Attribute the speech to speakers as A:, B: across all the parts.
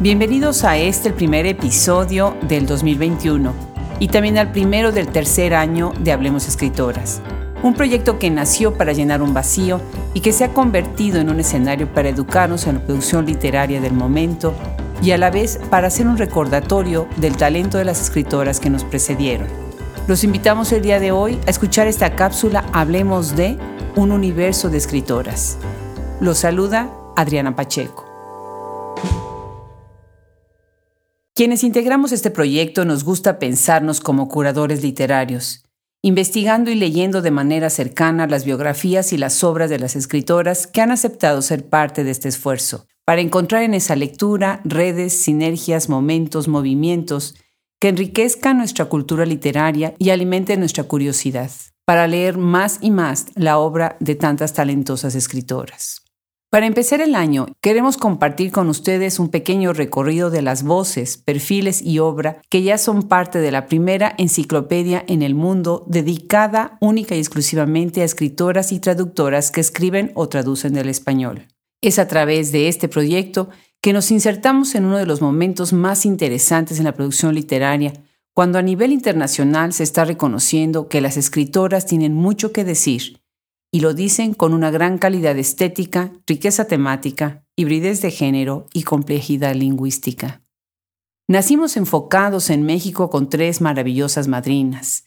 A: Bienvenidos a este, el primer episodio del 2021 y también al primero del tercer año de Hablemos Escritoras, un proyecto que nació para llenar un vacío y que se ha convertido en un escenario para educarnos en la producción literaria del momento y a la vez para hacer un recordatorio del talento de las escritoras que nos precedieron. Los invitamos el día de hoy a escuchar esta cápsula Hablemos de un universo de escritoras. Los saluda Adriana Pacheco. Quienes integramos este proyecto nos gusta pensarnos como curadores literarios, investigando y leyendo de manera cercana las biografías y las obras de las escritoras que han aceptado ser parte de este esfuerzo, para encontrar en esa lectura redes, sinergias, momentos, movimientos que enriquezcan nuestra cultura literaria y alimenten nuestra curiosidad, para leer más y más la obra de tantas talentosas escritoras. Para empezar el año, queremos compartir con ustedes un pequeño recorrido de las voces, perfiles y obra que ya son parte de la primera enciclopedia en el mundo dedicada única y exclusivamente a escritoras y traductoras que escriben o traducen del español. Es a través de este proyecto que nos insertamos en uno de los momentos más interesantes en la producción literaria, cuando a nivel internacional se está reconociendo que las escritoras tienen mucho que decir, y lo dicen con una gran calidad estética, riqueza temática, hibridez de género y complejidad lingüística. Nacimos enfocados en México con tres maravillosas madrinas,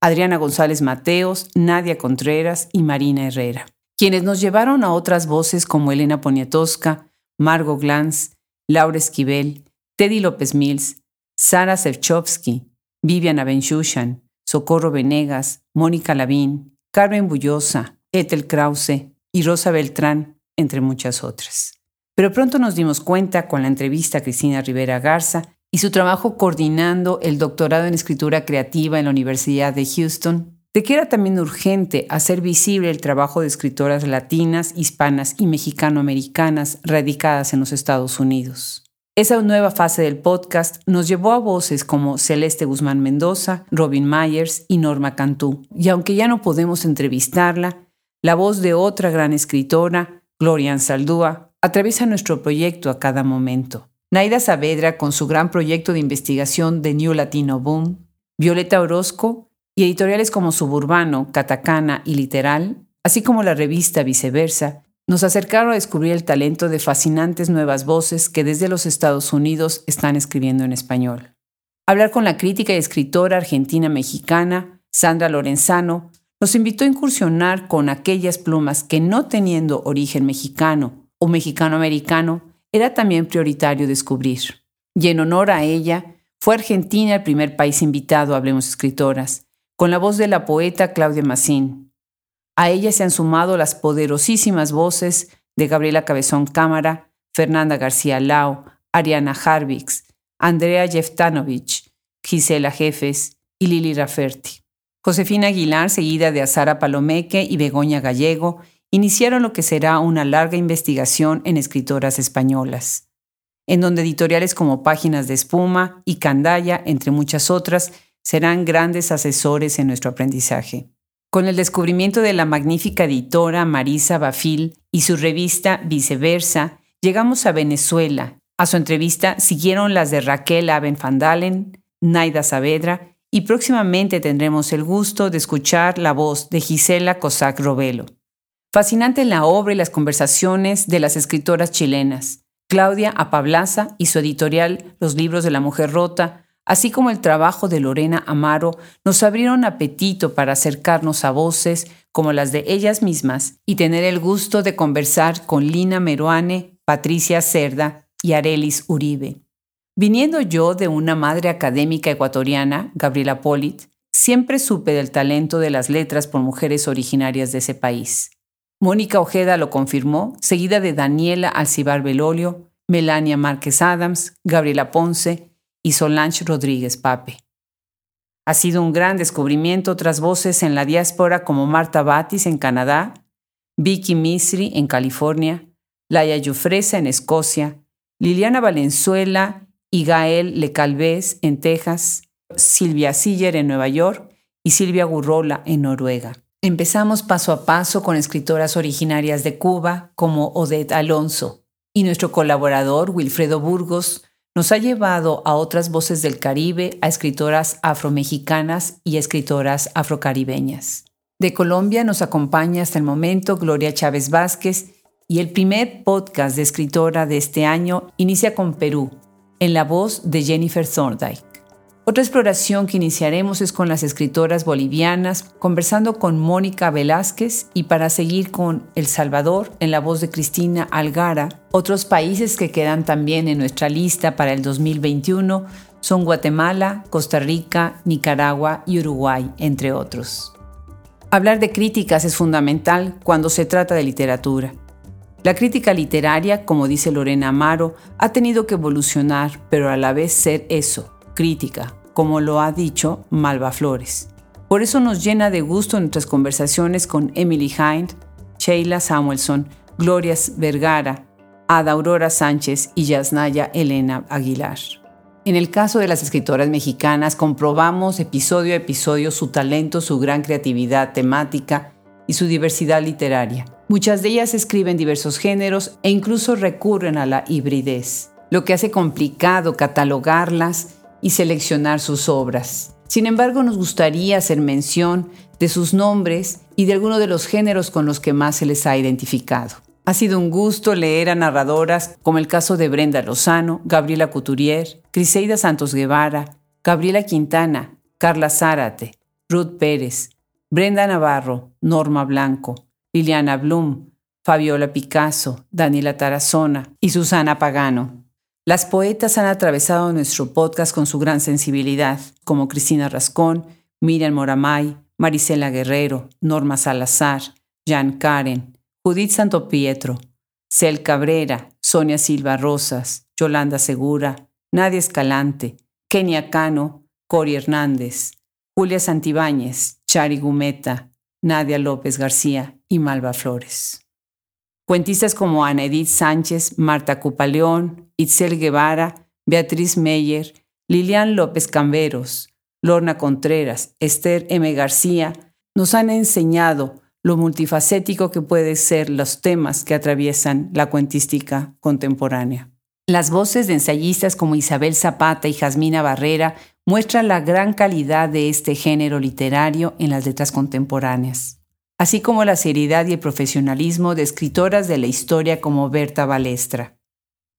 A: Adriana González Mateos, Nadia Contreras y Marina Herrera, quienes nos llevaron a otras voces como Elena Poniatowska, Margot Glantz, Laura Esquivel, Teddy López Mills, Sara Sevchovsky, Viviana Benchushan, Socorro Venegas, Mónica Lavín, Carmen Bullosa, Ethel Krause y Rosa Beltrán, entre muchas otras. Pero pronto nos dimos cuenta con la entrevista a Cristina Rivera Garza y su trabajo coordinando el doctorado en escritura creativa en la Universidad de Houston de que era también urgente hacer visible el trabajo de escritoras latinas, hispanas y mexicanoamericanas radicadas en los Estados Unidos. Esa nueva fase del podcast nos llevó a voces como Celeste Guzmán Mendoza, Robin Myers y Norma Cantú. Y aunque ya no podemos entrevistarla, la voz de otra gran escritora, Gloria Ansaldúa, atraviesa nuestro proyecto a cada momento. Naida Saavedra con su gran proyecto de investigación de New Latino Boom, Violeta Orozco y editoriales como Suburbano, Catacana y Literal, así como la revista Viceversa, nos acercaron a descubrir el talento de fascinantes nuevas voces que desde los Estados Unidos están escribiendo en español. Hablar con la crítica y escritora argentina-mexicana Sandra Lorenzano nos invitó a incursionar con aquellas plumas que no teniendo origen mexicano o mexicano-americano, era también prioritario descubrir. Y en honor a ella, fue Argentina el primer país invitado a Hablemos Escritoras, con la voz de la poeta Claudia Massín. A ella se han sumado las poderosísimas voces de Gabriela Cabezón Cámara, Fernanda García Lao, Ariana Harvix, Andrea Jeftanovich, Gisela Jefes y Lili Rafferty. Josefina Aguilar, seguida de Azara Palomeque y Begoña Gallego, iniciaron lo que será una larga investigación en escritoras españolas, en donde editoriales como Páginas de Espuma y Candaya, entre muchas otras, serán grandes asesores en nuestro aprendizaje. Con el descubrimiento de la magnífica editora Marisa Bafil y su revista Viceversa, llegamos a Venezuela. A su entrevista siguieron las de Raquel Aben Fandalen, Naida Saavedra y próximamente tendremos el gusto de escuchar la voz de Gisela Cosac Robelo. Fascinante la obra y las conversaciones de las escritoras chilenas, Claudia Apablaza y su editorial Los libros de la mujer rota, así como el trabajo de Lorena Amaro, nos abrieron apetito para acercarnos a voces como las de ellas mismas y tener el gusto de conversar con Lina Meruane, Patricia Cerda y Arelis Uribe. Viniendo yo de una madre académica ecuatoriana, Gabriela Polit, siempre supe del talento de las letras por mujeres originarias de ese país. Mónica Ojeda lo confirmó, seguida de Daniela Alcibar Belolio, Melania Márquez Adams, Gabriela Ponce y Solange Rodríguez Pape. Ha sido un gran descubrimiento otras voces en la diáspora como Marta Batis en Canadá, Vicky Misri en California, Laia Yufresa en Escocia, Liliana Valenzuela y Gael Lecalvez en Texas, Silvia Siller en Nueva York y Silvia Gurrola en Noruega. Empezamos paso a paso con escritoras originarias de Cuba como Odette Alonso y nuestro colaborador Wilfredo Burgos nos ha llevado a otras voces del Caribe, a escritoras afromexicanas y escritoras afrocaribeñas. De Colombia nos acompaña hasta el momento Gloria Chávez Vázquez y el primer podcast de escritora de este año inicia con Perú, en la voz de Jennifer Thorndike. Otra exploración que iniciaremos es con las escritoras bolivianas, conversando con Mónica Velázquez y para seguir con El Salvador en la voz de Cristina Algara. Otros países que quedan también en nuestra lista para el 2021 son Guatemala, Costa Rica, Nicaragua y Uruguay, entre otros. Hablar de críticas es fundamental cuando se trata de literatura. La crítica literaria, como dice Lorena Amaro, ha tenido que evolucionar, pero a la vez ser eso, crítica, como lo ha dicho Malva Flores. Por eso nos llena de gusto nuestras conversaciones con Emily Hind, Sheila Samuelson, Gloria Vergara, Ada Aurora Sánchez y Yasnaya Elena Aguilar. En el caso de las escritoras mexicanas, comprobamos episodio a episodio su talento, su gran creatividad temática y su diversidad literaria. Muchas de ellas escriben diversos géneros e incluso recurren a la hibridez, lo que hace complicado catalogarlas y seleccionar sus obras. Sin embargo, nos gustaría hacer mención de sus nombres y de algunos de los géneros con los que más se les ha identificado. Ha sido un gusto leer a narradoras como el caso de Brenda Lozano, Gabriela Couturier, Criseida Santos Guevara, Gabriela Quintana, Carla Zárate, Ruth Pérez, Brenda Navarro, Norma Blanco, Liliana Blum, Fabiola Picasso, Daniela Tarazona y Susana Pagano. Las poetas han atravesado nuestro podcast con su gran sensibilidad, como Cristina Rascón, Miriam Moramay, Marisela Guerrero, Norma Salazar, Jan Karen, Judith Santo Pietro, Cel Cabrera, Sonia Silva Rosas, Yolanda Segura, Nadia Escalante, Kenia Cano, Cori Hernández, Julia Santibáñez, Chari Gumeta, Nadia López García y Malva Flores. Cuentistas como Ana Edith Sánchez, Marta Cupaleón, Itzel Guevara, Beatriz Meyer, Lilian López Camberos, Lorna Contreras, Esther M. García, nos han enseñado lo multifacético que pueden ser los temas que atraviesan la cuentística contemporánea. Las voces de ensayistas como Isabel Zapata y Jasmina Barrera muestran la gran calidad de este género literario en las letras contemporáneas así como la seriedad y el profesionalismo de escritoras de la historia como Berta Balestra.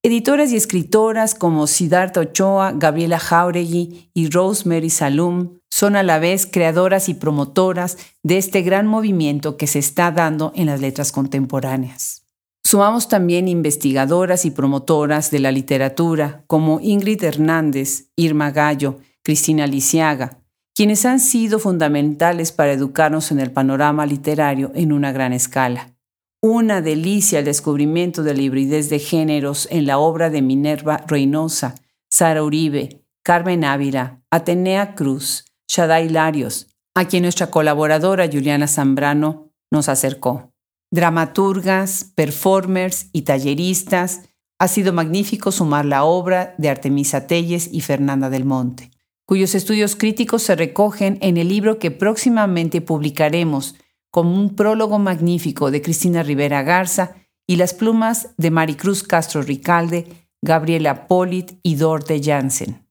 A: Editoras y escritoras como Siddhartha Ochoa, Gabriela Jauregui y Rosemary Salum son a la vez creadoras y promotoras de este gran movimiento que se está dando en las letras contemporáneas. Sumamos también investigadoras y promotoras de la literatura como Ingrid Hernández, Irma Gallo, Cristina Lisiaga, quienes han sido fundamentales para educarnos en el panorama literario en una gran escala. Una delicia el descubrimiento de la hibridez de géneros en la obra de Minerva Reynosa, Sara Uribe, Carmen Ávila, Atenea Cruz, Shaddai Larios, a quien nuestra colaboradora Juliana Zambrano nos acercó. Dramaturgas, performers y talleristas, ha sido magnífico sumar la obra de Artemisa Telles y Fernanda del Monte cuyos estudios críticos se recogen en el libro que próximamente publicaremos como un prólogo magnífico de Cristina Rivera Garza y las plumas de Maricruz Castro Ricalde, Gabriela Polit y Dorte Jansen.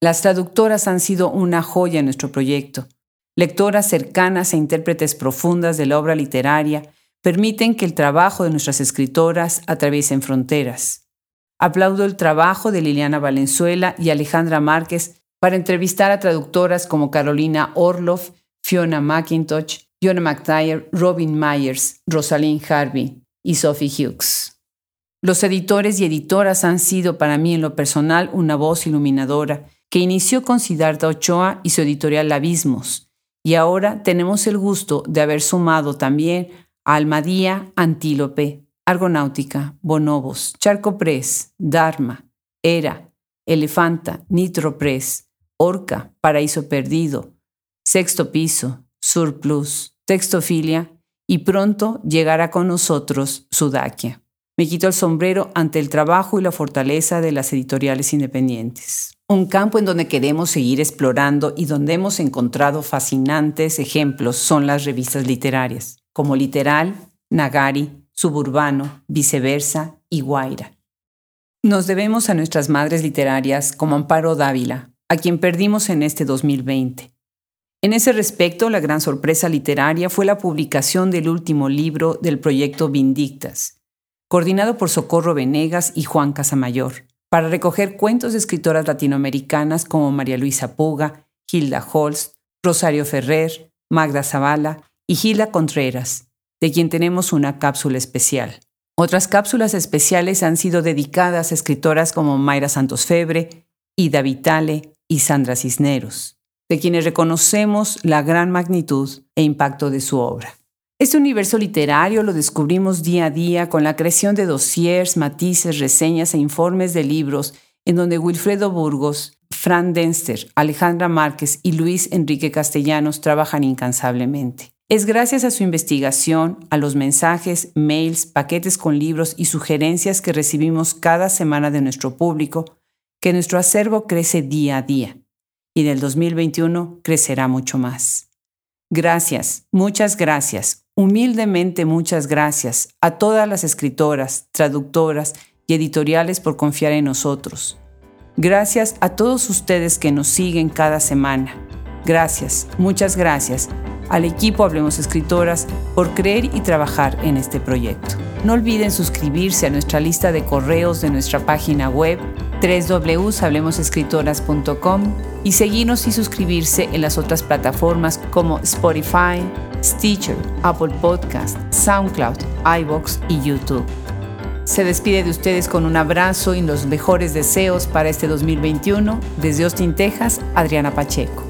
A: Las traductoras han sido una joya en nuestro proyecto. Lectoras cercanas e intérpretes profundas de la obra literaria permiten que el trabajo de nuestras escritoras atraviesen fronteras. Aplaudo el trabajo de Liliana Valenzuela y Alejandra Márquez para entrevistar a traductoras como Carolina Orloff, Fiona McIntosh, Fiona McTire, Robin Myers, Rosalind Harvey y Sophie Hughes. Los editores y editoras han sido para mí en lo personal una voz iluminadora que inició con Siddhartha Ochoa y su editorial Abismos, y ahora tenemos el gusto de haber sumado también a Almadía, Antílope, Argonáutica, Bonobos, Charco Press, Dharma, Era, Elefanta, Nitro Press, Orca, Paraíso Perdido, Sexto Piso, Surplus, Textofilia y pronto llegará con nosotros Sudakia. Me quito el sombrero ante el trabajo y la fortaleza de las editoriales independientes. Un campo en donde queremos seguir explorando y donde hemos encontrado fascinantes ejemplos son las revistas literarias, como Literal, Nagari, Suburbano, Viceversa y Guaira. Nos debemos a nuestras madres literarias como Amparo Dávila, a quien perdimos en este 2020. En ese respecto, la gran sorpresa literaria fue la publicación del último libro del proyecto Vindictas, coordinado por Socorro Venegas y Juan Casamayor, para recoger cuentos de escritoras latinoamericanas como María Luisa Puga, Hilda Holst, Rosario Ferrer, Magda Zavala y Gila Contreras, de quien tenemos una cápsula especial. Otras cápsulas especiales han sido dedicadas a escritoras como Mayra Santos Febre, Ida Vitale y Sandra Cisneros, de quienes reconocemos la gran magnitud e impacto de su obra. Este universo literario lo descubrimos día a día con la creación de dossiers, matices, reseñas e informes de libros en donde Wilfredo Burgos, Fran Denster, Alejandra Márquez y Luis Enrique Castellanos trabajan incansablemente. Es gracias a su investigación, a los mensajes, mails, paquetes con libros y sugerencias que recibimos cada semana de nuestro público que nuestro acervo crece día a día y en el 2021 crecerá mucho más. Gracias, muchas gracias, humildemente muchas gracias a todas las escritoras, traductoras y editoriales por confiar en nosotros. Gracias a todos ustedes que nos siguen cada semana. Gracias, muchas gracias al equipo Hablemos Escritoras por creer y trabajar en este proyecto. No olviden suscribirse a nuestra lista de correos de nuestra página web www.hablemosescritoras.com y seguirnos y suscribirse en las otras plataformas como Spotify, Stitcher, Apple Podcast, SoundCloud, iBox y YouTube. Se despide de ustedes con un abrazo y los mejores deseos para este 2021 desde Austin, Texas, Adriana Pacheco.